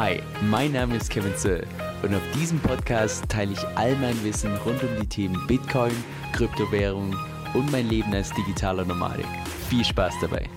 Hi, mein Name ist Kevin Zöll und auf diesem Podcast teile ich all mein Wissen rund um die Themen Bitcoin, Kryptowährung und mein Leben als digitaler Nomade. Viel Spaß dabei!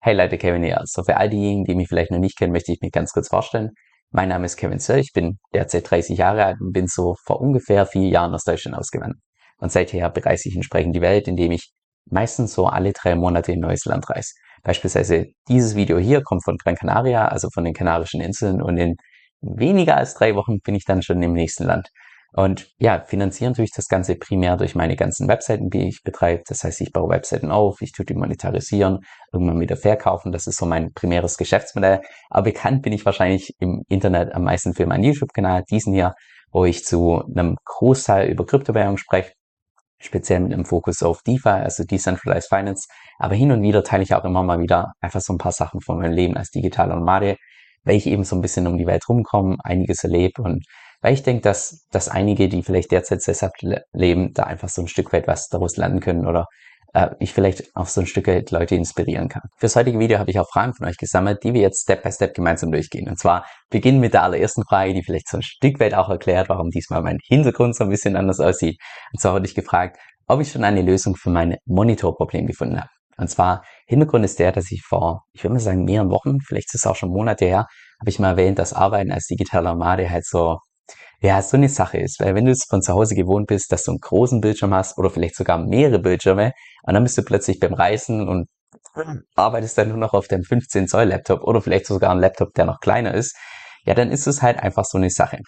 Hey Leute, Kevin hier. So für all diejenigen, die mich vielleicht noch nicht kennen, möchte ich mich ganz kurz vorstellen. Mein Name ist Kevin Zöll, ich bin derzeit 30 Jahre alt und bin so vor ungefähr vier Jahren aus Deutschland ausgewandert. Und seither bereise ich entsprechend die Welt, indem ich meistens so alle drei Monate in ein neues Land reise. Beispielsweise dieses Video hier kommt von Gran Canaria, also von den Kanarischen Inseln und in weniger als drei Wochen bin ich dann schon im nächsten Land. Und ja, finanzieren tue ich das Ganze primär durch meine ganzen Webseiten, die ich betreibe. Das heißt, ich baue Webseiten auf, ich tue die monetarisieren, irgendwann wieder verkaufen. Das ist so mein primäres Geschäftsmodell. Aber bekannt bin ich wahrscheinlich im Internet am meisten für meinen YouTube-Kanal, diesen hier, wo ich zu einem Großteil über Kryptowährung spreche speziell mit einem Fokus auf DeFi, also Decentralized Finance. Aber hin und wieder teile ich auch immer mal wieder einfach so ein paar Sachen von meinem Leben als digitaler Nomade, weil ich eben so ein bisschen um die Welt rumkomme, einiges erlebe und weil ich denke, dass, dass einige, die vielleicht derzeit sesshaft leben, da einfach so ein Stück weit was daraus lernen können oder äh, ich vielleicht auch so ein Stück Leute inspirieren kann. Fürs heutige Video habe ich auch Fragen von euch gesammelt, die wir jetzt Step by Step gemeinsam durchgehen. Und zwar beginnen mit der allerersten Frage, die vielleicht so ein Stück weit auch erklärt, warum diesmal mein Hintergrund so ein bisschen anders aussieht. Und zwar wurde ich gefragt, ob ich schon eine Lösung für mein Monitorproblem gefunden habe. Und zwar, Hintergrund ist der, dass ich vor, ich würde mal sagen, mehreren Wochen, vielleicht ist es auch schon Monate her, habe ich mal erwähnt, dass Arbeiten als digitaler Nomade halt so ja, so eine Sache ist, weil wenn du es von zu Hause gewohnt bist, dass du einen großen Bildschirm hast oder vielleicht sogar mehrere Bildschirme und dann bist du plötzlich beim Reisen und arbeitest dann nur noch auf deinem 15 Zoll Laptop oder vielleicht sogar einen Laptop, der noch kleiner ist, ja, dann ist es halt einfach so eine Sache.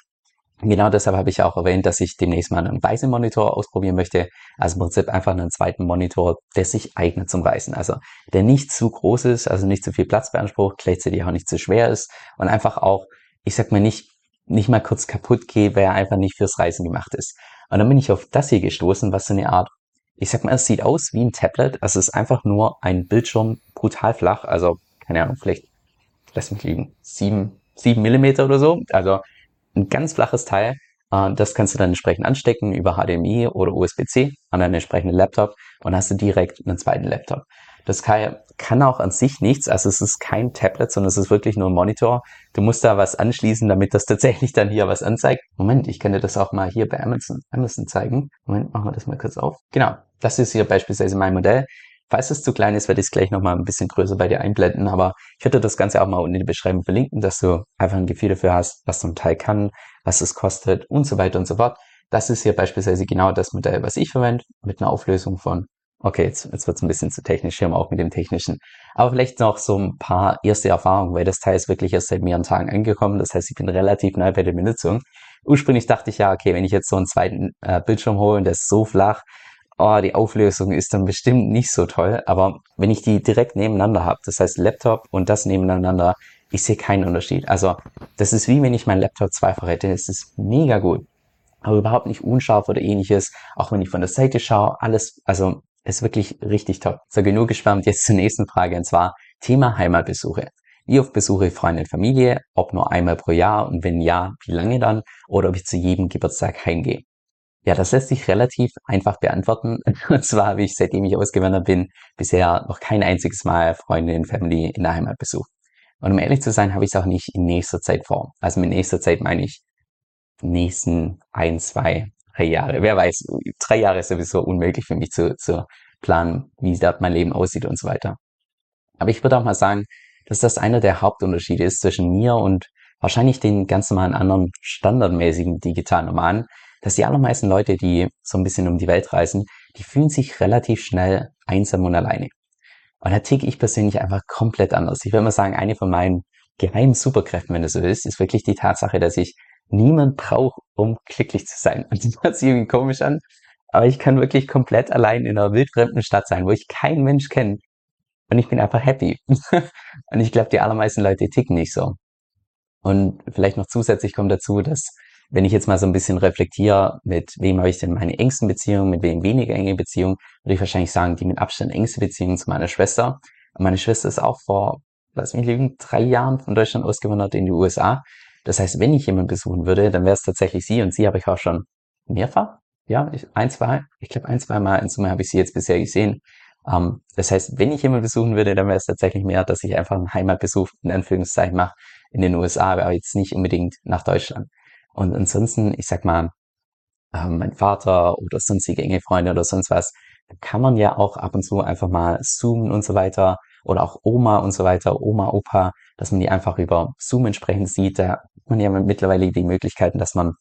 Genau deshalb habe ich auch erwähnt, dass ich demnächst mal einen weißen Monitor ausprobieren möchte. Also im Prinzip einfach einen zweiten Monitor, der sich eignet zum Reisen. Also der nicht zu groß ist, also nicht zu viel Platz beansprucht, gleichzeitig auch nicht zu schwer ist und einfach auch, ich sag mal nicht nicht mal kurz kaputt gehe, weil er einfach nicht fürs Reisen gemacht ist. Und dann bin ich auf das hier gestoßen, was so eine Art, ich sag mal, es sieht aus wie ein Tablet. Also es ist einfach nur ein Bildschirm, brutal flach. Also, keine Ahnung, vielleicht, lass mich liegen, sieben, sieben Millimeter oder so. Also ein ganz flaches Teil. Äh, das kannst du dann entsprechend anstecken über HDMI oder USB-C an deinen entsprechenden Laptop und hast du direkt einen zweiten Laptop. Das kann, kann auch an sich nichts. Also es ist kein Tablet, sondern es ist wirklich nur ein Monitor. Du musst da was anschließen, damit das tatsächlich dann hier was anzeigt. Moment, ich kann dir das auch mal hier bei Amazon, Amazon zeigen. Moment, machen wir das mal kurz auf. Genau, das ist hier beispielsweise mein Modell. Falls es zu klein ist, werde ich es gleich nochmal ein bisschen größer bei dir einblenden, aber ich würde das Ganze auch mal unten in die Beschreibung verlinken, dass du einfach ein Gefühl dafür hast, was so ein Teil kann, was es kostet und so weiter und so fort. Das ist hier beispielsweise genau das Modell, was ich verwende, mit einer Auflösung von Okay, jetzt, jetzt wird es ein bisschen zu technisch hier auch mit dem Technischen. Aber vielleicht noch so ein paar erste Erfahrungen, weil das Teil ist wirklich erst seit mehreren Tagen angekommen. Das heißt, ich bin relativ neu bei der Benutzung. Ursprünglich dachte ich ja, okay, wenn ich jetzt so einen zweiten äh, Bildschirm hole und der ist so flach, oh, die Auflösung ist dann bestimmt nicht so toll. Aber wenn ich die direkt nebeneinander habe, das heißt Laptop und das nebeneinander, ich sehe keinen Unterschied. Also das ist wie wenn ich meinen Laptop zweifach hätte. Es ist mega gut aber überhaupt nicht unscharf oder ähnliches. Auch wenn ich von der Seite schaue, alles, also ist wirklich richtig top. So, genug geschwärmt, jetzt zur nächsten Frage, und zwar Thema Heimatbesuche. Wie oft besuche ich Freunde und Familie? Ob nur einmal pro Jahr? Und wenn ja, wie lange dann? Oder ob ich zu jedem Geburtstag heimgehe? Ja, das lässt sich relativ einfach beantworten. Und zwar habe ich, seitdem ich ausgewandert bin, bisher noch kein einziges Mal Freunde und Family in der Heimat besucht. Und um ehrlich zu sein, habe ich es auch nicht in nächster Zeit vor. Also mit nächster Zeit meine ich nächsten ein, zwei, drei Jahre. Wer weiß, drei Jahre ist sowieso unmöglich für mich zu, zu planen, wie dort mein Leben aussieht und so weiter. Aber ich würde auch mal sagen, dass das einer der Hauptunterschiede ist zwischen mir und wahrscheinlich den ganz normalen anderen standardmäßigen digitalen Romanen, dass die allermeisten Leute, die so ein bisschen um die Welt reisen, die fühlen sich relativ schnell einsam und alleine. Und da ticke ich persönlich einfach komplett anders. Ich würde mal sagen, eine von meinen geheimen Superkräften, wenn du so willst, ist wirklich die Tatsache, dass ich niemand braucht, um glücklich zu sein. Und das hört sich irgendwie komisch an, aber ich kann wirklich komplett allein in einer wildfremden Stadt sein, wo ich keinen Mensch kenne. Und ich bin einfach happy. und ich glaube, die allermeisten Leute ticken nicht so. Und vielleicht noch zusätzlich kommt dazu, dass wenn ich jetzt mal so ein bisschen reflektiere, mit wem habe ich denn meine engsten Beziehungen, mit wem weniger enge Beziehungen, würde ich wahrscheinlich sagen, die mit Abstand engste Beziehung zu meiner Schwester. Und meine Schwester ist auch vor, lass mich lügen, drei Jahren von Deutschland ausgewandert in die USA. Das heißt, wenn ich jemanden besuchen würde, dann wäre es tatsächlich sie und sie habe ich auch schon mehrfach, ja, ich, ein, zwei, ich glaube ein, zwei Mal in Summe habe ich sie jetzt bisher gesehen. Ähm, das heißt, wenn ich jemanden besuchen würde, dann wäre es tatsächlich mehr, dass ich einfach einen Heimatbesuch in Anführungszeichen mache in den USA, aber jetzt nicht unbedingt nach Deutschland. Und ansonsten, ich sag mal, ähm, mein Vater oder sonstige enge Freunde oder sonst was, kann man ja auch ab und zu einfach mal zoomen und so weiter oder auch Oma und so weiter, Oma, Opa, dass man die einfach über Zoom entsprechend sieht. Da man ja mittlerweile die Möglichkeiten, dass man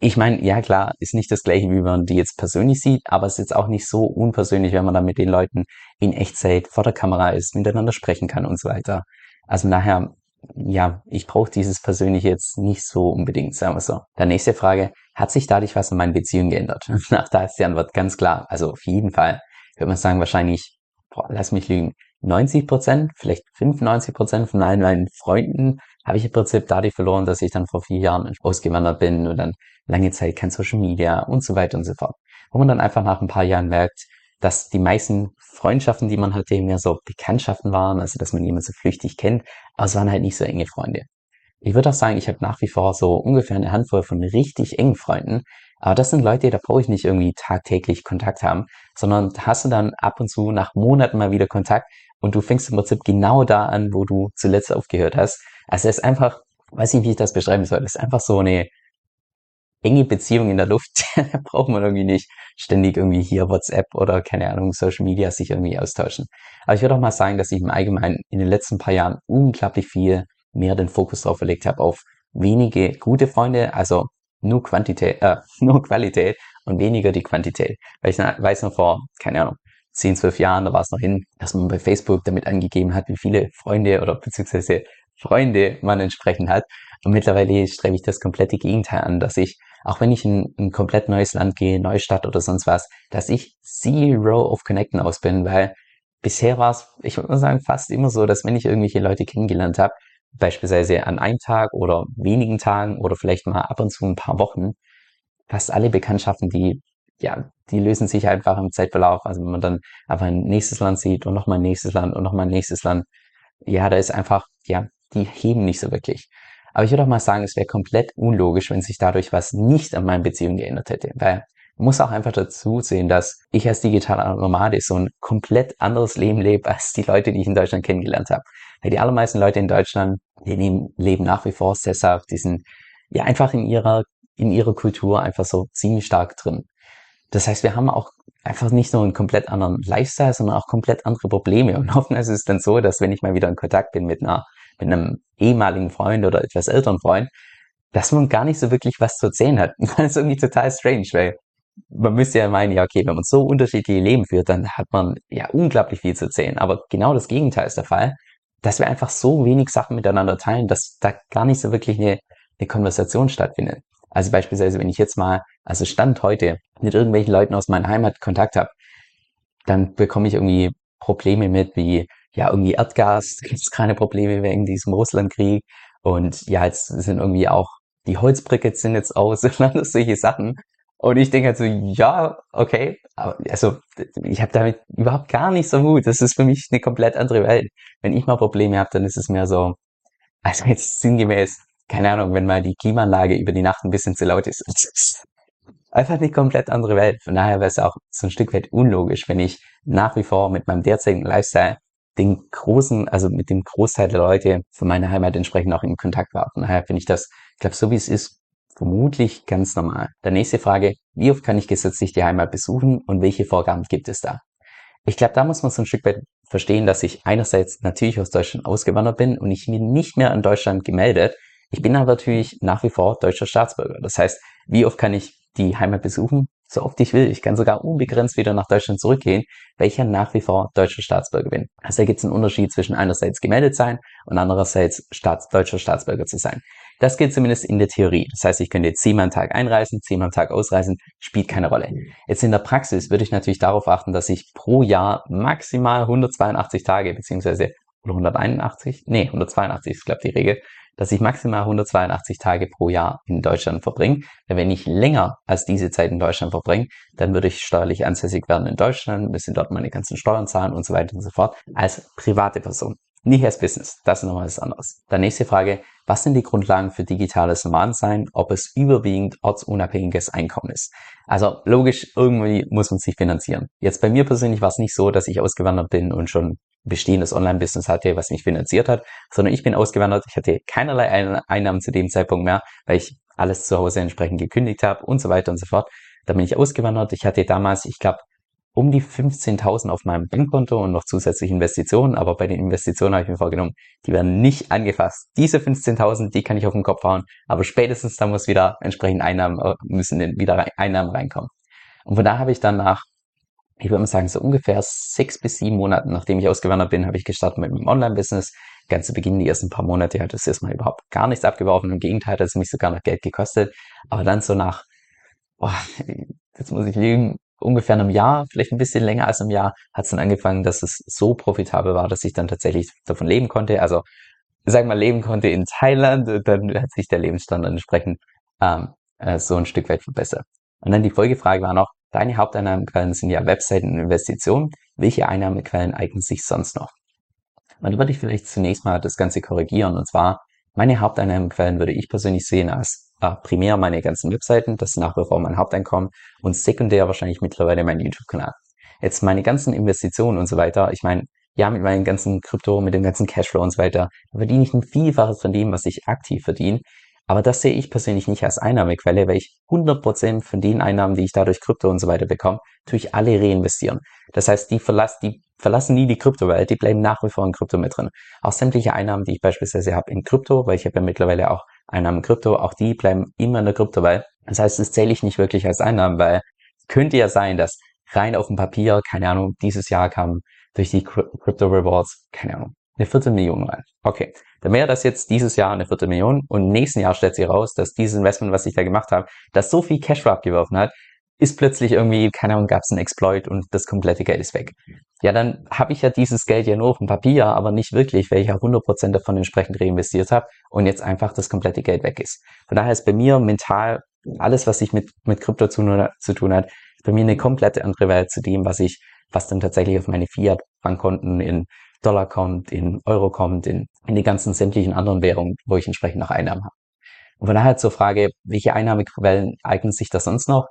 ich meine, ja klar, ist nicht das gleiche, wie man die jetzt persönlich sieht, aber es ist jetzt auch nicht so unpersönlich, wenn man dann mit den Leuten in Echtzeit vor der Kamera ist, miteinander sprechen kann und so weiter. Also nachher, ja, ich brauche dieses Persönliche jetzt nicht so unbedingt, sagen wir so. Dann nächste Frage, hat sich dadurch was in meinen Beziehungen geändert? Nach da ist die Antwort ganz klar. Also auf jeden Fall, würde man sagen, wahrscheinlich, boah, lass mich lügen, 90 Prozent, vielleicht 95 Prozent von allen meinen Freunden habe ich im Prinzip dadurch verloren, dass ich dann vor vier Jahren ausgewandert bin und dann lange Zeit kein Social Media und so weiter und so fort. Wo man dann einfach nach ein paar Jahren merkt, dass die meisten Freundschaften, die man hatte, mehr so Bekanntschaften waren, also dass man jemanden so flüchtig kennt, aber es waren halt nicht so enge Freunde. Ich würde auch sagen, ich habe nach wie vor so ungefähr eine Handvoll von richtig engen Freunden, aber das sind Leute, da brauche ich nicht irgendwie tagtäglich Kontakt haben, sondern hast du dann ab und zu nach Monaten mal wieder Kontakt und du fängst im Prinzip genau da an, wo du zuletzt aufgehört hast. Also es ist einfach, weiß nicht, wie ich das beschreiben soll, es ist einfach so eine enge Beziehung in der Luft. da braucht man irgendwie nicht ständig irgendwie hier WhatsApp oder keine Ahnung, Social Media sich irgendwie austauschen. Aber ich würde auch mal sagen, dass ich im Allgemeinen in den letzten paar Jahren unglaublich viel mehr den Fokus drauf verlegt habe auf wenige gute Freunde, also nur Quantität, äh, nur Qualität und weniger die Quantität. Weil ich weiß noch vor, keine Ahnung, 10, 12 Jahren, da war es noch hin, dass man bei Facebook damit angegeben hat, wie viele Freunde oder beziehungsweise Freunde man entsprechend hat. Und mittlerweile strebe ich das komplette Gegenteil an, dass ich, auch wenn ich in ein komplett neues Land gehe, neue Stadt oder sonst was, dass ich zero of Connecten aus bin, weil bisher war es, ich würde mal sagen, fast immer so, dass wenn ich irgendwelche Leute kennengelernt habe, beispielsweise an einem Tag oder wenigen Tagen oder vielleicht mal ab und zu ein paar Wochen, fast alle Bekanntschaften, die ja, die lösen sich einfach im Zeitverlauf. Also wenn man dann einfach ein nächstes Land sieht und nochmal ein nächstes Land und nochmal ein nächstes Land, ja, da ist einfach, ja, die heben nicht so wirklich. Aber ich würde auch mal sagen, es wäre komplett unlogisch, wenn sich dadurch was nicht an meinen Beziehungen geändert hätte. Weil man muss auch einfach dazu sehen, dass ich als digitaler Nomade so ein komplett anderes Leben lebe als die Leute, die ich in Deutschland kennengelernt habe. Weil die allermeisten Leute in Deutschland, die leben nach wie vor sesshaft, die sind ja einfach in ihrer, in ihrer Kultur einfach so ziemlich stark drin. Das heißt, wir haben auch einfach nicht nur einen komplett anderen Lifestyle, sondern auch komplett andere Probleme. Und oftmals ist es dann so, dass wenn ich mal wieder in Kontakt bin mit einer, mit einem ehemaligen Freund oder etwas älteren Freund, dass man gar nicht so wirklich was zu erzählen hat. Das ist irgendwie total strange, weil man müsste ja meinen, ja, okay, wenn man so unterschiedliche Leben führt, dann hat man ja unglaublich viel zu erzählen. Aber genau das Gegenteil ist der Fall, dass wir einfach so wenig Sachen miteinander teilen, dass da gar nicht so wirklich eine, eine Konversation stattfindet. Also beispielsweise, wenn ich jetzt mal, also Stand heute, mit irgendwelchen Leuten aus meiner Heimat Kontakt habe, dann bekomme ich irgendwie Probleme mit, wie ja, irgendwie Erdgas, da gibt es keine Probleme wegen diesem Russlandkrieg. Und ja, jetzt sind irgendwie auch die Holzbriketts sind jetzt aus und alles solche Sachen. Und ich denke halt so, ja, okay, aber also ich habe damit überhaupt gar nicht so Mut. Das ist für mich eine komplett andere Welt. Wenn ich mal Probleme habe, dann ist es mehr so, also jetzt sinngemäß, keine Ahnung, wenn mal die Klimaanlage über die Nacht ein bisschen zu laut ist. Einfach eine komplett andere Welt. Von daher wäre es auch so ein Stück weit unlogisch, wenn ich nach wie vor mit meinem derzeitigen Lifestyle den großen, also mit dem Großteil der Leute von meiner Heimat entsprechend auch in Kontakt war. Von daher finde ich das, ich glaube, so wie es ist, vermutlich ganz normal. Der nächste Frage, wie oft kann ich gesetzlich die Heimat besuchen und welche Vorgaben gibt es da? Ich glaube, da muss man so ein Stück weit verstehen, dass ich einerseits natürlich aus Deutschland ausgewandert bin und ich bin nicht mehr in Deutschland gemeldet, ich bin aber natürlich nach wie vor deutscher Staatsbürger. Das heißt, wie oft kann ich die Heimat besuchen? So oft ich will. Ich kann sogar unbegrenzt wieder nach Deutschland zurückgehen, weil ich ja nach wie vor deutscher Staatsbürger bin. Also da gibt es einen Unterschied zwischen einerseits gemeldet sein und andererseits Staats deutscher Staatsbürger zu sein. Das gilt zumindest in der Theorie. Das heißt, ich könnte jetzt zehnmal am Tag einreisen, zehnmal am Tag ausreisen, spielt keine Rolle. Jetzt in der Praxis würde ich natürlich darauf achten, dass ich pro Jahr maximal 182 Tage beziehungsweise oder 181, nee, 182 ist, glaube die Regel, dass ich maximal 182 Tage pro Jahr in Deutschland verbringe. Denn wenn ich länger als diese Zeit in Deutschland verbringe, dann würde ich steuerlich ansässig werden in Deutschland, müsste dort meine ganzen Steuern zahlen und so weiter und so fort als private Person. Nicht als Business, das ist nochmal was anderes. Dann nächste Frage, was sind die Grundlagen für digitales Nomadensein, ob es überwiegend ortsunabhängiges Einkommen ist? Also logisch, irgendwie muss man sich finanzieren. Jetzt bei mir persönlich war es nicht so, dass ich ausgewandert bin und schon bestehendes Online-Business hatte, was mich finanziert hat, sondern ich bin ausgewandert, ich hatte keinerlei Einnahmen zu dem Zeitpunkt mehr, weil ich alles zu Hause entsprechend gekündigt habe und so weiter und so fort. Da bin ich ausgewandert. Ich hatte damals, ich glaube, um die 15.000 auf meinem Bankkonto und noch zusätzliche Investitionen. Aber bei den Investitionen habe ich mir vorgenommen, die werden nicht angefasst. Diese 15.000, die kann ich auf den Kopf hauen. Aber spätestens da muss wieder entsprechend Einnahmen, äh, müssen wieder Einnahmen reinkommen. Und von da habe ich dann nach, ich würde mal sagen, so ungefähr sechs bis sieben Monaten, nachdem ich ausgewandert bin, habe ich gestartet mit meinem Online-Business. Ganz zu Beginn, die ersten paar Monate hat es erstmal überhaupt gar nichts abgeworfen. Im Gegenteil, hat es mich sogar noch Geld gekostet. Aber dann so nach, boah, jetzt muss ich lügen, ungefähr einem Jahr, vielleicht ein bisschen länger als einem Jahr, hat es dann angefangen, dass es so profitabel war, dass ich dann tatsächlich davon leben konnte. Also sag mal, leben konnte in Thailand, dann hat sich der Lebensstandard entsprechend ähm, äh, so ein Stück weit verbessert. Und dann die Folgefrage war noch, deine Haupteinnahmequellen sind ja Webseiten und Investitionen. Welche Einnahmequellen eignen sich sonst noch? Und da würde ich vielleicht zunächst mal das Ganze korrigieren. Und zwar, meine Haupteinnahmequellen würde ich persönlich sehen als äh, primär meine ganzen Webseiten, das ist nach wie vor mein Haupteinkommen und sekundär wahrscheinlich mittlerweile mein YouTube-Kanal. Jetzt meine ganzen Investitionen und so weiter, ich meine, ja, mit meinen ganzen Krypto, mit dem ganzen Cashflow und so weiter, verdiene ich ein Vielfaches von dem, was ich aktiv verdiene. Aber das sehe ich persönlich nicht als Einnahmequelle, weil ich 100% von den Einnahmen, die ich dadurch Krypto und so weiter bekomme, tue ich alle reinvestieren. Das heißt, die, verlass, die verlassen nie die Kryptowelt, die bleiben nach wie vor in Krypto mit drin. Auch sämtliche Einnahmen, die ich beispielsweise habe in Krypto, weil ich habe ja mittlerweile auch Einnahmen Krypto, auch die bleiben immer in der Kryptowelt. Das heißt, das zähle ich nicht wirklich als Einnahmen, weil könnte ja sein, dass rein auf dem Papier, keine Ahnung, dieses Jahr kam durch die Crypto Rewards, keine Ahnung, eine Viertelmillion rein. Okay, dann wäre das jetzt dieses Jahr eine Viertelmillion und nächsten Jahr stellt sich raus, dass dieses Investment, was ich da gemacht habe, das so viel Cashflow abgeworfen hat, ist plötzlich irgendwie, keine Ahnung, gab es einen Exploit und das komplette Geld ist weg. Ja, dann habe ich ja dieses Geld ja nur auf dem Papier, aber nicht wirklich, weil ich ja 100% davon entsprechend reinvestiert habe und jetzt einfach das komplette Geld weg ist. Von daher ist bei mir mental alles, was ich mit, mit Krypto zu, zu tun hat, bei mir eine komplette andere Welt zu dem, was ich, was dann tatsächlich auf meine Fiat-Bankkonten in Dollar kommt, in Euro kommt, in, in die ganzen sämtlichen anderen Währungen, wo ich entsprechend noch Einnahmen habe. Und von daher zur Frage, welche Einnahmequellen eignen sich da sonst noch?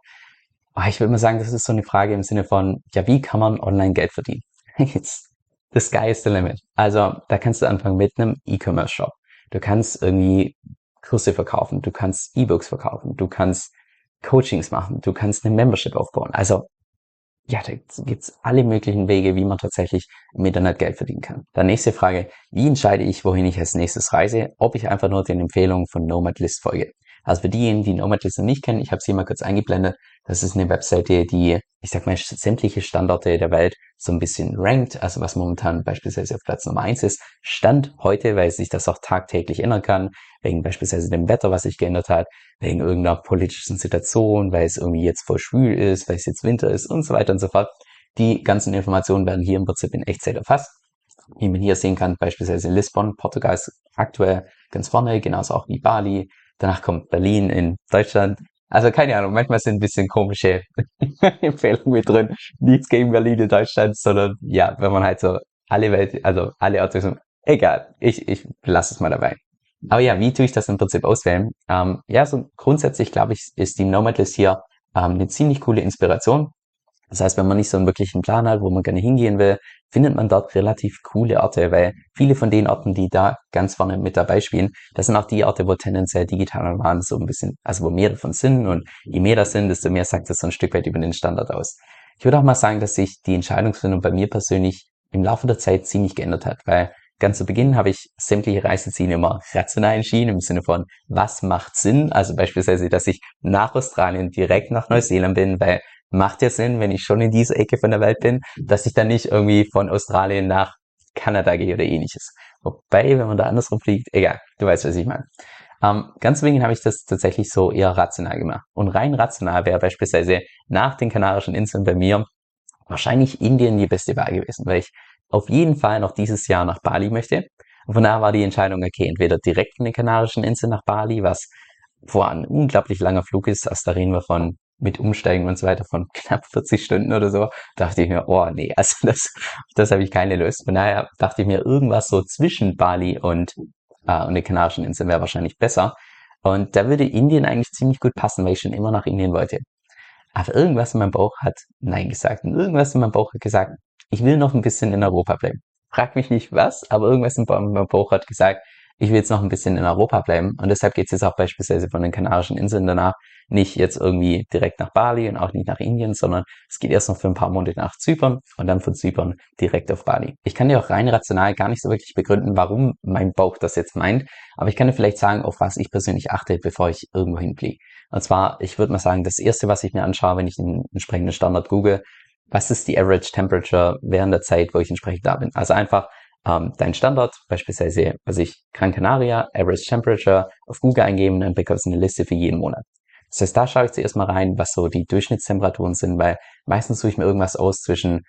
Ah, ich würde mal sagen, das ist so eine Frage im Sinne von, ja, wie kann man online Geld verdienen? The sky is the limit. Also, da kannst du anfangen mit einem E-Commerce-Shop. Du kannst irgendwie Kurse verkaufen, du kannst E-Books verkaufen, du kannst Coachings machen, du kannst eine Membership aufbauen. Also, ja, da gibt's alle möglichen Wege, wie man tatsächlich im Internet Geld verdienen kann. Dann nächste Frage, wie entscheide ich, wohin ich als nächstes reise? Ob ich einfach nur den Empfehlungen von Nomad List folge. Also für diejenigen, die Nomad List noch nicht kennen, ich habe sie mal kurz eingeblendet. Das ist eine Webseite, die, ich sag mal, sämtliche Standorte der Welt so ein bisschen rankt, also was momentan beispielsweise auf Platz Nummer eins ist. Stand heute, weil sich das auch tagtäglich ändern kann, wegen beispielsweise dem Wetter, was sich geändert hat, wegen irgendeiner politischen Situation, weil es irgendwie jetzt voll schwül ist, weil es jetzt Winter ist und so weiter und so fort. Die ganzen Informationen werden hier im Prinzip in Echtzeit erfasst. Wie man hier sehen kann, beispielsweise Lissabon, Portugal ist aktuell ganz vorne, genauso auch wie Bali, Danach kommt Berlin in Deutschland. Also keine Ahnung, manchmal sind ein bisschen komische Empfehlungen mit drin. Nichts gegen Berlin in Deutschland, sondern ja, wenn man halt so alle Welt, also alle Orte egal, ich, ich lasse es mal dabei. Aber ja, wie tue ich das im Prinzip auswählen? Ähm, ja, so grundsätzlich glaube ich, ist die Nomadlist hier ähm, eine ziemlich coole Inspiration. Das heißt, wenn man nicht so einen wirklichen Plan hat, wo man gerne hingehen will, findet man dort relativ coole Orte, weil viele von den Orten, die da ganz vorne mit dabei spielen, das sind auch die Orte, wo tendenziell digitale Nomaden so ein bisschen, also wo mehr davon sind und je mehr das sind, desto mehr sagt das so ein Stück weit über den Standard aus. Ich würde auch mal sagen, dass sich die Entscheidungsfindung bei mir persönlich im Laufe der Zeit ziemlich geändert hat, weil ganz zu Beginn habe ich sämtliche Reiseziele immer rational entschieden, im Sinne von, was macht Sinn? Also beispielsweise, dass ich nach Australien direkt nach Neuseeland bin, weil macht ja Sinn, wenn ich schon in dieser Ecke von der Welt bin, dass ich dann nicht irgendwie von Australien nach Kanada gehe oder ähnliches. Wobei, wenn man da andersrum fliegt, egal, du weißt, was ich meine. Ähm, ganz wegen habe ich das tatsächlich so eher rational gemacht. Und rein rational wäre beispielsweise nach den Kanarischen Inseln bei mir wahrscheinlich Indien die beste Wahl gewesen, weil ich auf jeden Fall noch dieses Jahr nach Bali möchte. Und von daher war die Entscheidung, okay, entweder direkt von den Kanarischen Inseln nach Bali, was vor ein unglaublich langer Flug ist, also da reden wir von mit Umsteigen und so weiter von knapp 40 Stunden oder so, dachte ich mir, oh nee, also das, das habe ich keine Lust. Von daher dachte ich mir, irgendwas so zwischen Bali und, äh, und den Kanarischen Inseln wäre wahrscheinlich besser. Und da würde Indien eigentlich ziemlich gut passen, weil ich schon immer nach Indien wollte. Aber irgendwas in meinem Bauch hat Nein gesagt. Und irgendwas in meinem Bauch hat gesagt, ich will noch ein bisschen in Europa bleiben. Frag mich nicht was, aber irgendwas in meinem Bauch hat gesagt, ich will jetzt noch ein bisschen in Europa bleiben. Und deshalb geht es jetzt auch beispielsweise von den Kanarischen Inseln danach nicht jetzt irgendwie direkt nach Bali und auch nicht nach Indien, sondern es geht erst noch für ein paar Monate nach Zypern und dann von Zypern direkt auf Bali. Ich kann dir auch rein rational gar nicht so wirklich begründen, warum mein Bauch das jetzt meint, aber ich kann dir vielleicht sagen, auf was ich persönlich achte, bevor ich irgendwo hinfliege. Und zwar, ich würde mal sagen, das erste, was ich mir anschaue, wenn ich den entsprechenden Standard google, was ist die Average Temperature während der Zeit, wo ich entsprechend da bin. Also einfach ähm, dein Standard, beispielsweise, also ich Gran Canaria, Average Temperature auf Google eingeben, dann bekommst du eine Liste für jeden Monat. Das heißt, da schaue ich zuerst mal rein, was so die Durchschnittstemperaturen sind, weil meistens suche ich mir irgendwas aus zwischen,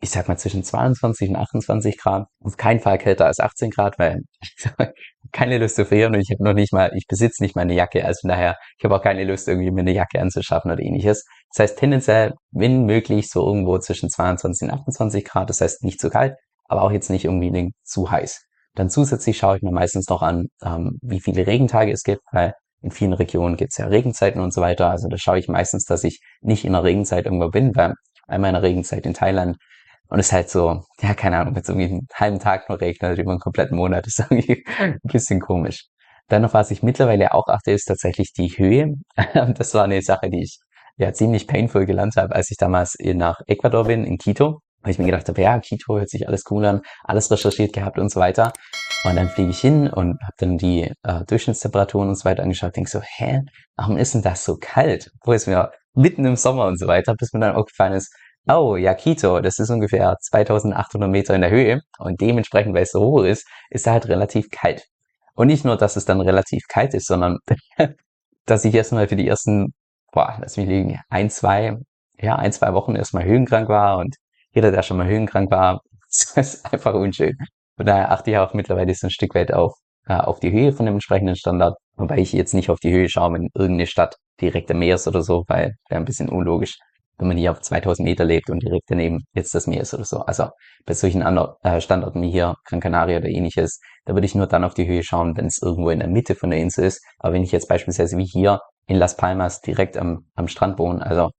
ich sag mal, zwischen 22 und 28 Grad. Auf keinen Fall kälter als 18 Grad, weil ich keine Lust zu frieren und ich habe noch nicht mal, ich besitze nicht meine Jacke, also daher, ich habe auch keine Lust, irgendwie mir eine Jacke anzuschaffen oder ähnliches. Das heißt, tendenziell, wenn möglich, so irgendwo zwischen 22 und 28 Grad, das heißt nicht zu kalt, aber auch jetzt nicht irgendwie zu heiß. Dann zusätzlich schaue ich mir meistens noch an, ähm, wie viele Regentage es gibt, weil in vielen Regionen gibt es ja Regenzeiten und so weiter. Also da schaue ich meistens, dass ich nicht in der Regenzeit irgendwo bin, weil einmal in der Regenzeit in Thailand und es ist halt so, ja, keine Ahnung, wenn es irgendwie einen halben Tag nur regnet über einen kompletten Monat, ist irgendwie ein bisschen komisch. Dann noch, was ich mittlerweile auch achte, ist tatsächlich die Höhe. Das war eine Sache, die ich ja ziemlich painful gelernt habe, als ich damals nach Ecuador bin, in Quito weil ich mir gedacht habe, ja, Quito hört sich alles cool an, alles recherchiert gehabt und so weiter. Und dann fliege ich hin und habe dann die äh, Durchschnittstemperaturen und so weiter angeschaut, denke so, hä, warum ist denn das so kalt? Wo ist mir mitten im Sommer und so weiter, bis mir dann aufgefallen ist, oh, ja, Quito, das ist ungefähr 2800 Meter in der Höhe und dementsprechend, weil es so hoch ist, ist da halt relativ kalt. Und nicht nur, dass es dann relativ kalt ist, sondern dass ich erstmal für die ersten, boah, lass mich liegen, ein, zwei, ja, ein, zwei Wochen erstmal höhenkrank war und jeder, der schon mal höhenkrank war, ist einfach unschön. Von daher achte ich auch mittlerweile so ein Stück weit auf, äh, auf die Höhe von dem entsprechenden Standard, wobei ich jetzt nicht auf die Höhe schaue, wenn irgendeine Stadt direkt am Meer ist oder so, weil wäre ein bisschen unlogisch, wenn man hier auf 2000 Meter lebt und direkt daneben jetzt das Meer ist oder so. Also bei solchen anderen äh, Standorten wie hier Gran Canaria oder ähnliches, da würde ich nur dann auf die Höhe schauen, wenn es irgendwo in der Mitte von der Insel ist. Aber wenn ich jetzt beispielsweise wie hier in Las Palmas direkt am, am Strand wohne, also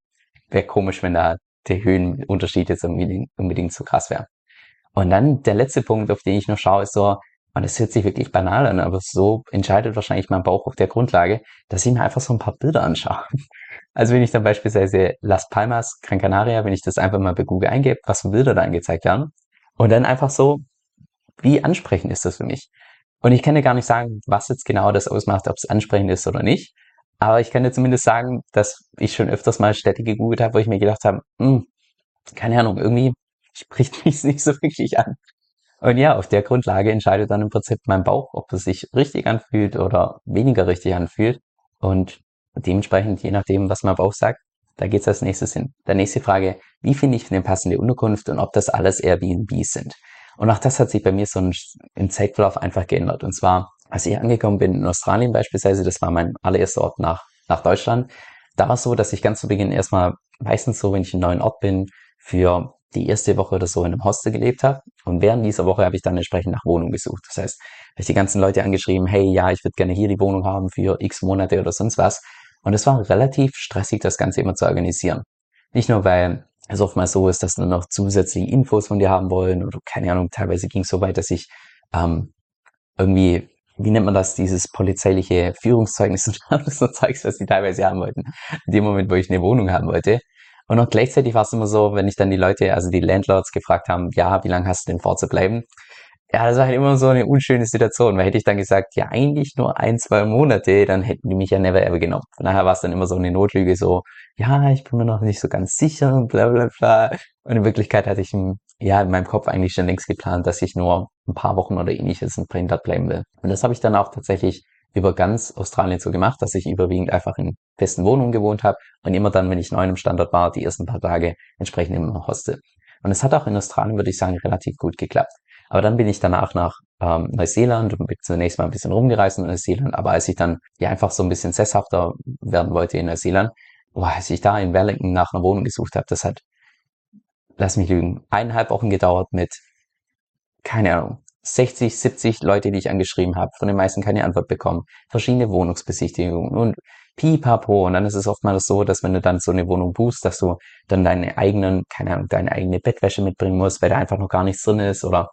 wäre komisch, wenn da der Höhenunterschied jetzt unbedingt, unbedingt so krass wäre. Und dann der letzte Punkt, auf den ich noch schaue, ist so, und das hört sich wirklich banal an, aber so entscheidet wahrscheinlich mein Bauch auf der Grundlage, dass ich mir einfach so ein paar Bilder anschaue. Also wenn ich dann beispielsweise Las Palmas, Gran Canaria, wenn ich das einfach mal bei Google eingebe, was für Bilder da angezeigt werden, und dann einfach so, wie ansprechend ist das für mich? Und ich kann dir gar nicht sagen, was jetzt genau das ausmacht, ob es ansprechend ist oder nicht. Aber ich kann dir zumindest sagen, dass ich schon öfters mal Städte gegoogelt habe, wo ich mir gedacht habe, hm, keine Ahnung, irgendwie spricht mich nicht so wirklich an. Und ja, auf der Grundlage entscheidet dann im Prinzip mein Bauch, ob es sich richtig anfühlt oder weniger richtig anfühlt. Und dementsprechend, je nachdem, was mein Bauch sagt, da geht's als nächstes hin. Der nächste Frage, wie finde ich eine passende Unterkunft und ob das alles Airbnbs sind? Und auch das hat sich bei mir so im Zeitverlauf einfach geändert. Und zwar als ich angekommen bin in Australien beispielsweise, das war mein allererster Ort nach, nach Deutschland, da war es so, dass ich ganz zu Beginn erstmal meistens so, wenn ich in einem neuen Ort bin, für die erste Woche oder so in einem Hostel gelebt habe. Und während dieser Woche habe ich dann entsprechend nach Wohnung gesucht. Das heißt, habe ich die ganzen Leute angeschrieben, hey, ja, ich würde gerne hier die Wohnung haben für x Monate oder sonst was. Und es war relativ stressig, das Ganze immer zu organisieren. Nicht nur, weil es oftmals so ist, dass dann noch zusätzliche Infos von dir haben wollen oder keine Ahnung, teilweise ging es so weit, dass ich ähm, irgendwie wie nennt man das, dieses polizeiliche Führungszeugnis und alles so Zeugs, was die teilweise haben wollten. In dem Moment, wo ich eine Wohnung haben wollte. Und auch gleichzeitig war es immer so, wenn ich dann die Leute, also die Landlords gefragt haben, ja, wie lange hast du denn vor zu bleiben? Ja, das war halt immer so eine unschöne Situation, weil hätte ich dann gesagt, ja, eigentlich nur ein, zwei Monate, dann hätten die mich ja never ever genommen. Von daher war es dann immer so eine Notlüge, so, ja, ich bin mir noch nicht so ganz sicher bla bla bla. Und in Wirklichkeit hatte ich ja in meinem Kopf eigentlich schon längst geplant, dass ich nur ein paar Wochen oder ähnliches in Trinidad bleiben will. Und das habe ich dann auch tatsächlich über ganz Australien so gemacht, dass ich überwiegend einfach in festen Wohnungen gewohnt habe und immer dann, wenn ich neu im Standort war, die ersten paar Tage entsprechend im Hostel. Und es hat auch in Australien, würde ich sagen, relativ gut geklappt. Aber dann bin ich danach nach ähm, Neuseeland und bin zunächst mal ein bisschen rumgereist in Neuseeland. Aber als ich dann ja einfach so ein bisschen sesshafter werden wollte in Neuseeland, boah, als ich da in Wellington nach einer Wohnung gesucht habe, das hat, lass mich lügen, eineinhalb Wochen gedauert mit, keine Ahnung, 60, 70 Leute, die ich angeschrieben habe, von den meisten keine Antwort bekommen, verschiedene Wohnungsbesichtigungen und pipapo. Und dann ist es oftmals so, dass wenn du dann so eine Wohnung buchst, dass du dann deine eigenen, keine Ahnung, deine eigene Bettwäsche mitbringen musst, weil da einfach noch gar nichts drin ist oder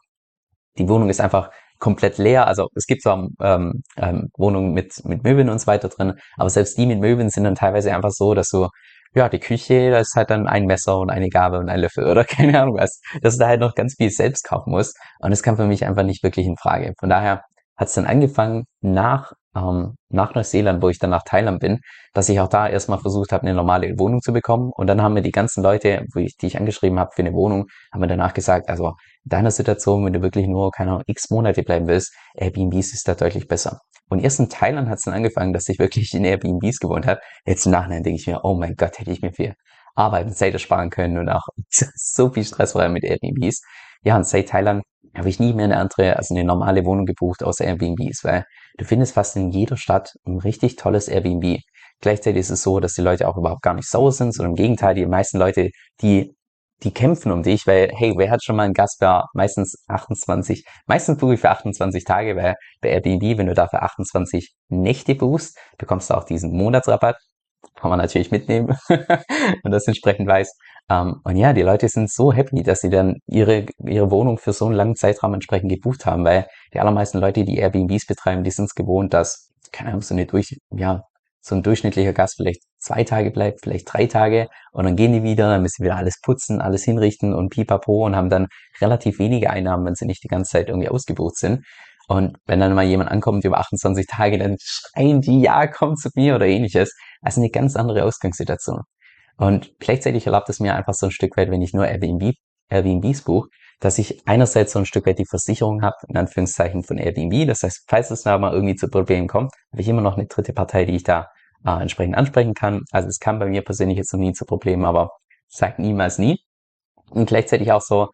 die Wohnung ist einfach komplett leer. Also es gibt zwar ähm, ähm, Wohnungen mit, mit Möbeln und so weiter drin, aber selbst die mit Möbeln sind dann teilweise einfach so, dass du, ja, die Küche, da ist halt dann ein Messer und eine Gabel und ein Löffel oder keine Ahnung was, dass du da halt noch ganz viel selbst kaufen musst. Und das kam für mich einfach nicht wirklich in Frage. Von daher hat es dann angefangen nach ähm, nach Neuseeland, wo ich dann nach Thailand bin, dass ich auch da erstmal versucht habe, eine normale Wohnung zu bekommen. Und dann haben mir die ganzen Leute, wo ich, die ich angeschrieben habe für eine Wohnung, haben mir danach gesagt, also in deiner Situation, wenn du wirklich nur, keine Ahnung, x Monate bleiben willst, Airbnbs ist da deutlich besser. Und erst in Thailand hat es dann angefangen, dass ich wirklich in Airbnbs gewohnt habe. Jetzt im Nachhinein denke ich mir, oh mein Gott, hätte ich mir viel Arbeit und Zeit ersparen können und auch so viel Stress vorher mit Airbnbs. Ja, und seit Thailand habe ich nie mehr eine andere, also eine normale Wohnung gebucht außer Airbnbs, weil du findest fast in jeder Stadt ein richtig tolles Airbnb. Gleichzeitig ist es so, dass die Leute auch überhaupt gar nicht sauer sind, sondern im Gegenteil, die meisten Leute, die die kämpfen um dich, weil, hey, wer hat schon mal einen Gast für meistens 28, meistens buche ich für 28 Tage, weil bei Airbnb, wenn du da für 28 Nächte buchst, bekommst du auch diesen Monatsrabatt kann man natürlich mitnehmen und das entsprechend weiß. Ähm, und ja, die Leute sind so happy, dass sie dann ihre, ihre Wohnung für so einen langen Zeitraum entsprechend gebucht haben, weil die allermeisten Leute, die Airbnbs betreiben, die sind es gewohnt, dass, keine Ahnung, so eine durch, ja, so ein durchschnittlicher Gast vielleicht zwei Tage bleibt, vielleicht drei Tage und dann gehen die wieder, dann müssen sie wieder alles putzen, alles hinrichten und pipapo und haben dann relativ wenige Einnahmen, wenn sie nicht die ganze Zeit irgendwie ausgebucht sind. Und wenn dann mal jemand ankommt über 28 Tage, dann schreien die, ja, komm zu mir oder ähnliches. Also eine ganz andere Ausgangssituation. Und gleichzeitig erlaubt es mir einfach so ein Stück weit, wenn ich nur Airbnb, Airbnbs buche, dass ich einerseits so ein Stück weit die Versicherung habe, in Anführungszeichen von Airbnb. Das heißt, falls es da mal irgendwie zu Problemen kommt, habe ich immer noch eine dritte Partei, die ich da äh, entsprechend ansprechen kann. Also es kam bei mir persönlich jetzt noch nie zu Problemen, aber sagt niemals nie. Und gleichzeitig auch so,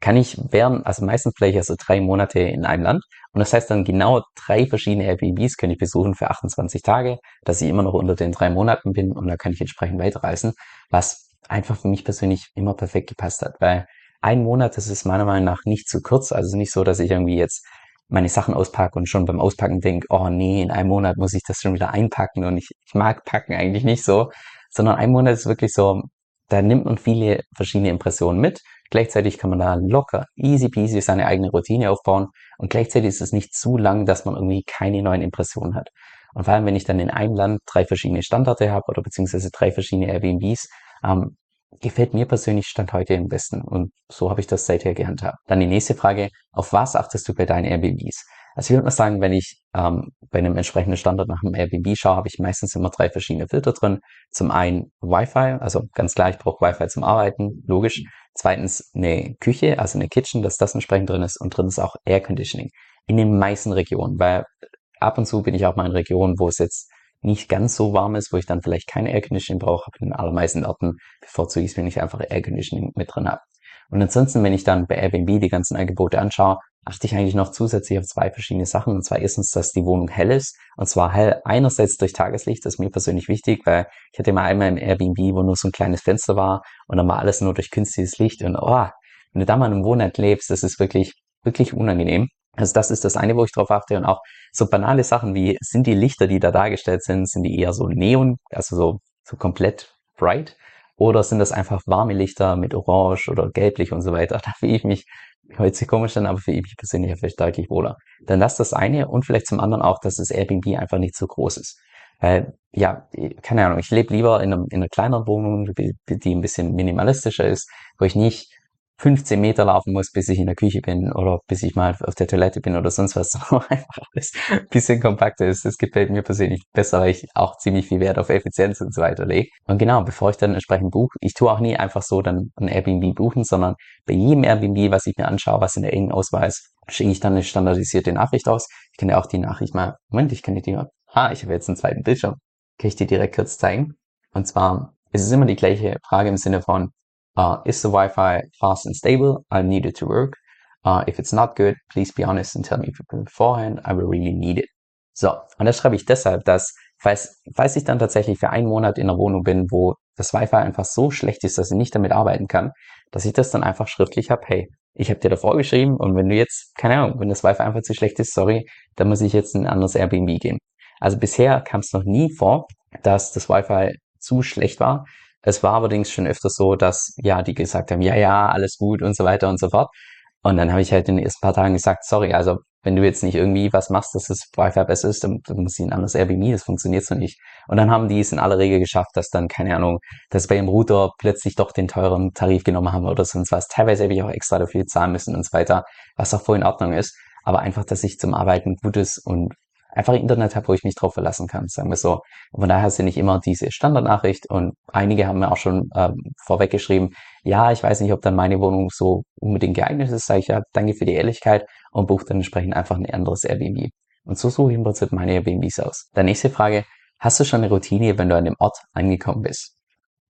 kann ich während, also meistens vielleicht also drei Monate in einem Land. Und das heißt dann genau drei verschiedene Airbnbs kann ich besuchen für 28 Tage, dass ich immer noch unter den drei Monaten bin und da kann ich entsprechend weiterreisen, was einfach für mich persönlich immer perfekt gepasst hat, weil ein Monat, das ist meiner Meinung nach nicht zu kurz. Also nicht so, dass ich irgendwie jetzt meine Sachen auspacke und schon beim Auspacken denke, oh nee, in einem Monat muss ich das schon wieder einpacken und ich, ich mag packen eigentlich nicht so, sondern ein Monat ist wirklich so, da nimmt man viele verschiedene Impressionen mit. Gleichzeitig kann man da locker, easy peasy seine eigene Routine aufbauen. Und gleichzeitig ist es nicht zu lang, dass man irgendwie keine neuen Impressionen hat. Und vor allem, wenn ich dann in einem Land drei verschiedene Standorte habe oder beziehungsweise drei verschiedene Airbnbs, ähm, gefällt mir persönlich Stand heute am besten. Und so habe ich das seither gehandhabt. Dann die nächste Frage, auf was achtest du bei deinen Airbnbs? Also ich würde mal sagen, wenn ich ähm, bei einem entsprechenden Standort nach einem Airbnb schaue, habe ich meistens immer drei verschiedene Filter drin. Zum einen Wi-Fi, also ganz klar, ich brauche Wi-Fi zum Arbeiten, logisch. Zweitens eine Küche, also eine Kitchen, dass das entsprechend drin ist. Und drittens auch Air Conditioning. In den meisten Regionen, weil ab und zu bin ich auch mal in Regionen, wo es jetzt nicht ganz so warm ist, wo ich dann vielleicht kein Air Conditioning brauche, aber in den allermeisten Orten bevorzuge ich es, wenn ich einfach Air Conditioning mit drin habe. Und ansonsten, wenn ich dann bei Airbnb die ganzen Angebote anschaue, achte ich eigentlich noch zusätzlich auf zwei verschiedene Sachen. Und zwar erstens, dass die Wohnung hell ist. Und zwar hell einerseits durch Tageslicht, das ist mir persönlich wichtig, weil ich hatte mal einmal im Airbnb, wo nur so ein kleines Fenster war und dann war alles nur durch künstliches Licht. Und oh, wenn du da mal einem Wohnort lebst, das ist wirklich, wirklich unangenehm. Also das ist das eine, wo ich drauf achte. Und auch so banale Sachen wie, sind die Lichter, die da dargestellt sind, sind die eher so neon, also so, so komplett bright? Oder sind das einfach warme Lichter mit Orange oder Gelblich und so weiter? Da fühle ich mich sich komisch an, aber für mich persönlich vielleicht deutlich wohler. Dann das das eine und vielleicht zum anderen auch, dass das Airbnb einfach nicht so groß ist. Weil, ja, keine Ahnung, ich lebe lieber in, einem, in einer kleineren Wohnung, die ein bisschen minimalistischer ist, wo ich nicht 15 Meter laufen muss, bis ich in der Küche bin oder bis ich mal auf der Toilette bin oder sonst was, einfach alles ein bisschen kompakter ist. Das gefällt mir persönlich besser, weil ich auch ziemlich viel Wert auf Effizienz und so weiter lege. Und genau, bevor ich dann entsprechend buche, ich tue auch nie einfach so dann ein Airbnb buchen, sondern bei jedem Airbnb, was ich mir anschaue, was in der engen Auswahl ist, schicke ich dann eine standardisierte Nachricht aus. Ich kann ja auch die Nachricht mal, Moment, ich kann dir die, ah, ich habe jetzt einen zweiten Bildschirm. Kann ich dir direkt kurz zeigen? Und zwar ist es immer die gleiche Frage im Sinne von, Uh, is the Wi-Fi fast and stable? I need it to work. Uh, if it's not good, please be honest and tell me beforehand. I will really need it. So, und das schreibe ich deshalb, dass falls, falls ich dann tatsächlich für einen Monat in einer Wohnung bin, wo das Wi-Fi einfach so schlecht ist, dass ich nicht damit arbeiten kann, dass ich das dann einfach schriftlich habe, hey, ich habe dir davor geschrieben und wenn du jetzt, keine Ahnung, wenn das Wi-Fi einfach zu schlecht ist, sorry, dann muss ich jetzt in ein anderes Airbnb gehen. Also bisher kam es noch nie vor, dass das Wi-Fi zu schlecht war. Es war allerdings schon öfter so, dass ja, die gesagt haben, ja, ja, alles gut und so weiter und so fort. Und dann habe ich halt in den ersten paar Tagen gesagt, sorry, also wenn du jetzt nicht irgendwie was machst, dass das Wi-Fi besser ist, dann, dann muss ich ein anderes Airbnb, das funktioniert so nicht. Und dann haben die es in aller Regel geschafft, dass dann, keine Ahnung, dass bei ihrem Router plötzlich doch den teuren Tarif genommen haben oder sonst was. Teilweise habe ich auch extra dafür zahlen müssen und so weiter, was auch voll in Ordnung ist. Aber einfach, dass ich zum Arbeiten gutes und einfach Internet habe, wo ich mich drauf verlassen kann, sagen wir so. Und von daher sind ich immer diese Standardnachricht und einige haben mir auch schon ähm, vorweg geschrieben, ja, ich weiß nicht, ob dann meine Wohnung so unbedingt geeignet ist, sage ich ja, danke für die Ehrlichkeit und buche dann entsprechend einfach ein anderes Airbnb. Und so suche ich im Prinzip meine Airbnbs aus. Dann nächste Frage, hast du schon eine Routine, wenn du an dem Ort angekommen bist?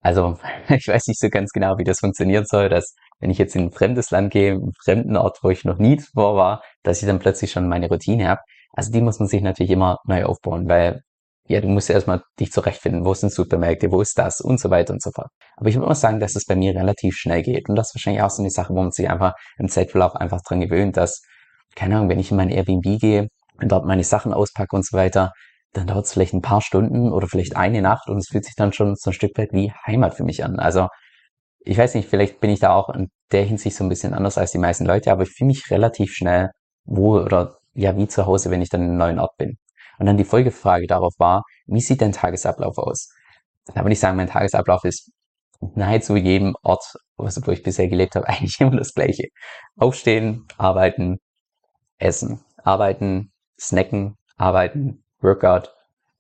Also, ich weiß nicht so ganz genau, wie das funktionieren soll, dass wenn ich jetzt in ein fremdes Land gehe, einen fremden Ort, wo ich noch nie zuvor war, dass ich dann plötzlich schon meine Routine habe. Also die muss man sich natürlich immer neu aufbauen, weil ja, du musst ja erstmal dich zurechtfinden, wo sind Supermärkte, wo ist das und so weiter und so fort. Aber ich würde mal sagen, dass es bei mir relativ schnell geht. Und das ist wahrscheinlich auch so eine Sache, wo man sich einfach im Zeitverlauf einfach dran gewöhnt, dass, keine Ahnung, wenn ich in mein Airbnb gehe und dort meine Sachen auspacke und so weiter, dann dauert es vielleicht ein paar Stunden oder vielleicht eine Nacht und es fühlt sich dann schon so ein Stück weit wie Heimat für mich an. Also ich weiß nicht, vielleicht bin ich da auch in der Hinsicht so ein bisschen anders als die meisten Leute, aber ich fühle mich relativ schnell wohl oder ja wie zu Hause, wenn ich dann in einem neuen Ort bin. Und dann die Folgefrage darauf war, wie sieht dein Tagesablauf aus? Da würde ich sagen, mein Tagesablauf ist nahezu jedem Ort, wo ich bisher gelebt habe, eigentlich immer das gleiche. Aufstehen, arbeiten, essen, arbeiten, snacken, arbeiten, Workout,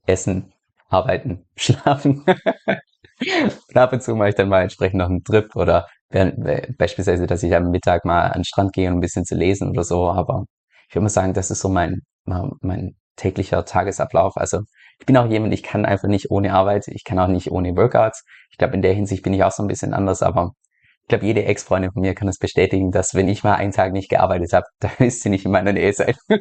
essen, arbeiten, schlafen. und ab und zu mache ich dann mal entsprechend noch einen Trip oder beispielsweise, dass ich am Mittag mal an den Strand gehe, um ein bisschen zu lesen oder so. Aber ich würde mal sagen, das ist so mein, mein täglicher Tagesablauf. Also ich bin auch jemand, ich kann einfach nicht ohne Arbeit, ich kann auch nicht ohne Workouts. Ich glaube, in der Hinsicht bin ich auch so ein bisschen anders, aber ich glaube, jede Ex-Freundin von mir kann es bestätigen, dass wenn ich mal einen Tag nicht gearbeitet habe, dann ist sie nicht in meiner Nähe sein.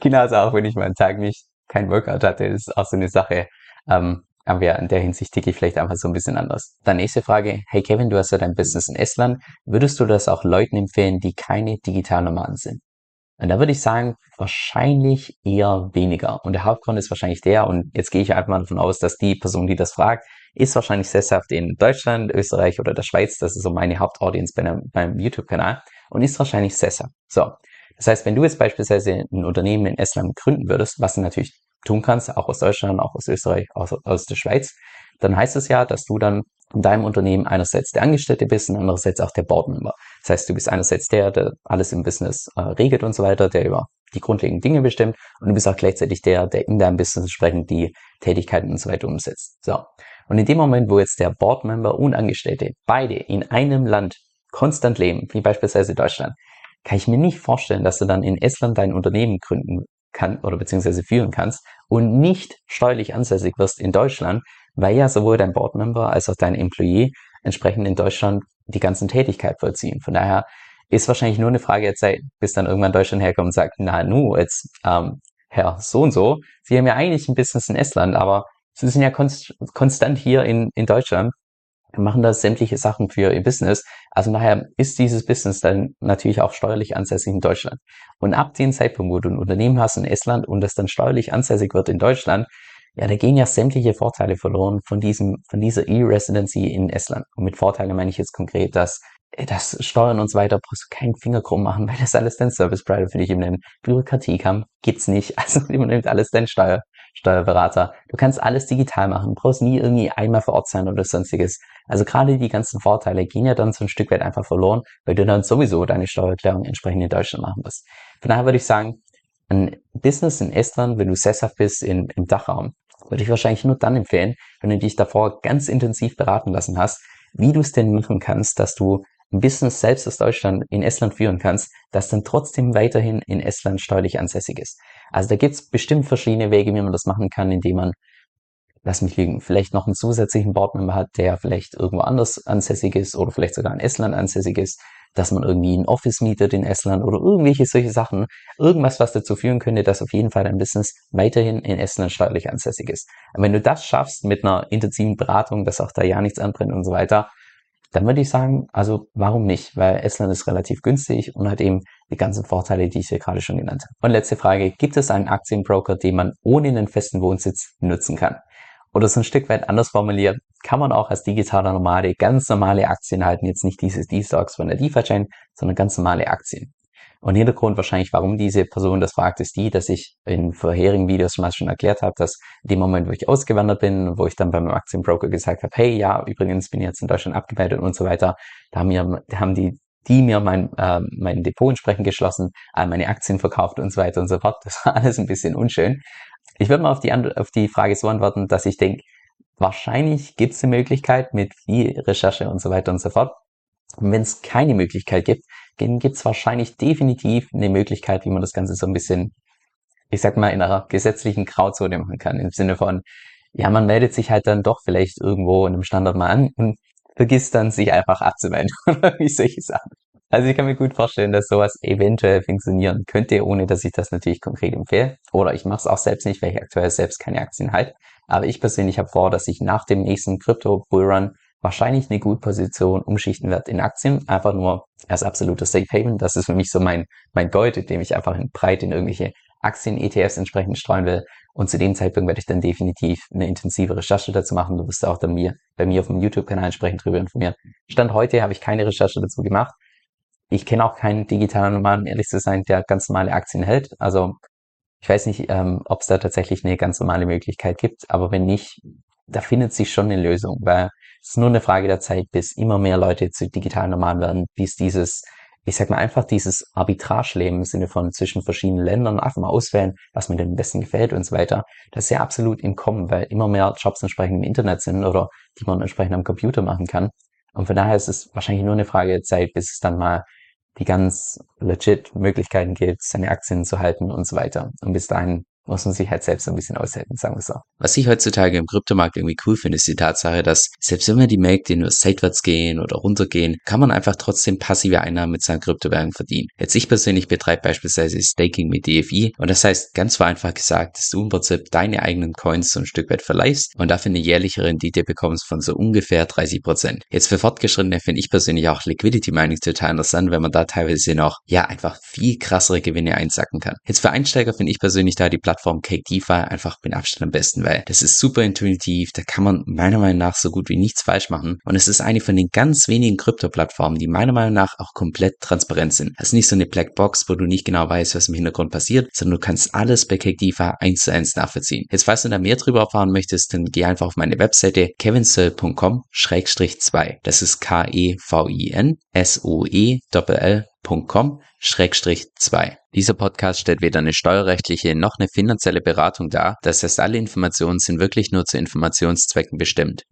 Genauso auch, wenn ich mal einen Tag nicht kein Workout hatte, ist auch so eine Sache. Ähm, aber ja, in der Hinsicht ticke ich vielleicht einfach so ein bisschen anders. Dann nächste Frage. Hey Kevin, du hast ja dein Business in Estland. Würdest du das auch Leuten empfehlen, die keine Digitalnomaden sind? Und da würde ich sagen, wahrscheinlich eher weniger. Und der Hauptgrund ist wahrscheinlich der, und jetzt gehe ich einfach mal davon aus, dass die Person, die das fragt, ist wahrscheinlich sesshaft in Deutschland, Österreich oder der Schweiz. Das ist so meine Hauptaudience bei meinem YouTube-Kanal und ist wahrscheinlich sesshaft. So. Das heißt, wenn du jetzt beispielsweise ein Unternehmen in Estland gründen würdest, was du natürlich tun kannst, auch aus Deutschland, auch aus Österreich, aus, aus der Schweiz, dann heißt es ja, dass du dann in deinem Unternehmen einerseits der Angestellte bist und andererseits auch der Boardmember. Das heißt, du bist einerseits der, der alles im Business äh, regelt und so weiter, der über die grundlegenden Dinge bestimmt und du bist auch gleichzeitig der, der in deinem Business entsprechend die Tätigkeiten und so weiter umsetzt. So. Und in dem Moment, wo jetzt der Boardmember und Angestellte beide in einem Land konstant leben, wie beispielsweise Deutschland, kann ich mir nicht vorstellen, dass du dann in Estland dein Unternehmen gründen kann oder beziehungsweise führen kannst und nicht steuerlich ansässig wirst in Deutschland, weil ja sowohl dein Boardmember als auch dein Employee entsprechend in Deutschland die ganzen Tätigkeit vollziehen. Von daher ist wahrscheinlich nur eine Frage der Zeit, bis dann irgendwann Deutschland herkommt und sagt, na nu, jetzt ähm, Herr so und so, Sie haben ja eigentlich ein Business in Estland, aber Sie sind ja konst konstant hier in, in Deutschland machen da sämtliche Sachen für ihr Business. Also nachher ist dieses Business dann natürlich auch steuerlich ansässig in Deutschland. Und ab dem Zeitpunkt, wo du ein Unternehmen hast in Estland und das dann steuerlich ansässig wird in Deutschland, ja, da gehen ja sämtliche Vorteile verloren von diesem, von dieser E-Residency in Estland. Und mit Vorteilen meine ich jetzt konkret, dass äh, das Steuern und so weiter brauchst du keinen Finger krumm machen, weil das alles dein Service Provider für dich übernimmt. Bürokratiekamm gibt's nicht. Also übernimmt alles dein Steuer, Steuerberater. Du kannst alles digital machen, brauchst nie irgendwie einmal vor Ort sein oder sonstiges. Also gerade die ganzen Vorteile gehen ja dann so ein Stück weit einfach verloren, weil du dann sowieso deine Steuererklärung entsprechend in Deutschland machen musst. Von daher würde ich sagen, ein Business in Estland, wenn du sesshaft bist in, im Dachraum, würde ich wahrscheinlich nur dann empfehlen, wenn du dich davor ganz intensiv beraten lassen hast, wie du es denn machen kannst, dass du ein Business selbst aus Deutschland in Estland führen kannst, das dann trotzdem weiterhin in Estland steuerlich ansässig ist. Also da gibt es bestimmt verschiedene Wege, wie man das machen kann, indem man, lass mich liegen, vielleicht noch einen zusätzlichen Boardmember hat, der vielleicht irgendwo anders ansässig ist oder vielleicht sogar in Estland ansässig ist. Dass man irgendwie ein Office mietet in Estland oder irgendwelche solche Sachen. Irgendwas, was dazu führen könnte, dass auf jeden Fall dein Business weiterhin in Estland steuerlich ansässig ist. Und wenn du das schaffst mit einer intensiven Beratung, dass auch da ja nichts anbrennt und so weiter, dann würde ich sagen, also warum nicht? Weil Estland ist relativ günstig und hat eben die ganzen Vorteile, die ich hier gerade schon genannt habe. Und letzte Frage, gibt es einen Aktienbroker, den man ohne einen festen Wohnsitz nutzen kann? Oder so ein Stück weit anders formuliert, kann man auch als digitaler Nomade ganz normale Aktien halten, jetzt nicht dieses D-Stocks von der DeFi-Chain, sondern ganz normale Aktien. Und Hintergrund wahrscheinlich, warum diese Person das fragt, ist die, dass ich in vorherigen Videos schon mal schon erklärt habe, dass in dem Moment, wo ich ausgewandert bin, wo ich dann beim Aktienbroker gesagt habe, hey, ja, übrigens bin ich jetzt in Deutschland abgemeldet und so weiter, da haben, mir, da haben die die mir mein, äh, mein Depot entsprechend geschlossen, all meine Aktien verkauft und so weiter und so fort. Das war alles ein bisschen unschön. Ich würde mal auf die, auf die Frage so antworten, dass ich denke, wahrscheinlich gibt es eine Möglichkeit mit viel Recherche und so weiter und so fort. Und wenn es keine Möglichkeit gibt, gibt es wahrscheinlich definitiv eine Möglichkeit, wie man das Ganze so ein bisschen, ich sag mal, in einer gesetzlichen Grauzone machen kann. Im Sinne von, ja, man meldet sich halt dann doch vielleicht irgendwo in einem Standard mal an und vergisst dann, sich einfach abzumelden oder wie solche Sachen. Also ich kann mir gut vorstellen, dass sowas eventuell funktionieren könnte, ohne dass ich das natürlich konkret empfehle. Oder ich mache es auch selbst nicht, weil ich aktuell selbst keine Aktien halte. Aber ich persönlich habe vor, dass ich nach dem nächsten Crypto Bullrun wahrscheinlich eine gute Position umschichten werde in Aktien. Einfach nur als absoluter Safe Haven. Das ist für mich so mein, mein Gold, dem ich einfach in breit in irgendwelche Aktien-ETFs entsprechend streuen will. Und zu dem Zeitpunkt werde ich dann definitiv eine intensive Recherche dazu machen. Du wirst auch dann mir, bei mir auf dem YouTube-Kanal entsprechend darüber informieren. Stand heute habe ich keine Recherche dazu gemacht. Ich kenne auch keinen digitalen Nomaden, ehrlich zu sein, der ganz normale Aktien hält. Also ich weiß nicht, ähm, ob es da tatsächlich eine ganz normale Möglichkeit gibt, aber wenn nicht, da findet sich schon eine Lösung, weil es ist nur eine Frage der Zeit, bis immer mehr Leute zu digitalen Nomaden werden, bis dieses, ich sag mal einfach dieses Arbitrageleben im Sinne von zwischen verschiedenen Ländern einfach mal auswählen, was mir denn am besten gefällt und so weiter. Das ist ja absolut im Kommen, weil immer mehr Jobs entsprechend im Internet sind oder die man entsprechend am Computer machen kann. Und von daher ist es wahrscheinlich nur eine Frage der Zeit, bis es dann mal die ganz legit Möglichkeiten gibt, seine Aktien zu halten und so weiter. Und bis dahin muss man sich halt selbst ein bisschen aushalten, sagen wir so. Was ich heutzutage im Kryptomarkt irgendwie cool finde, ist die Tatsache, dass selbst wenn wir die Märkte nur seitwärts gehen oder runtergehen, kann man einfach trotzdem passive Einnahmen mit seinen Kryptowährungen verdienen. Jetzt ich persönlich betreibe beispielsweise Staking mit DFI und das heißt ganz vereinfacht gesagt, dass du im Prinzip deine eigenen Coins so ein Stück weit verleihst und dafür eine jährliche Rendite bekommst von so ungefähr 30 Prozent. Jetzt für Fortgeschrittene finde ich persönlich auch Liquidity Mining total interessant, wenn man da teilweise noch, ja, einfach viel krassere Gewinne einsacken kann. Jetzt für Einsteiger finde ich persönlich da die Plattform Cake DeFi einfach mit Abstand am besten, weil das ist super intuitiv, da kann man meiner Meinung nach so gut wie nichts falsch machen und es ist eine von den ganz wenigen Krypto-Plattformen, die meiner Meinung nach auch komplett transparent sind. Das ist nicht so eine Blackbox, wo du nicht genau weißt, was im Hintergrund passiert, sondern du kannst alles bei Cake DeFi eins zu eins nachvollziehen. Jetzt, falls du da mehr drüber erfahren möchtest, dann geh einfach auf meine Webseite kevinsoe.com-2. Das ist K-E-V-I-N S-O-E-L-L.com Schrägstrich 2. Dieser Podcast stellt weder eine steuerrechtliche noch eine finanzielle Beratung dar. Das heißt, alle Informationen sind wirklich nur zu Informationszwecken bestimmt.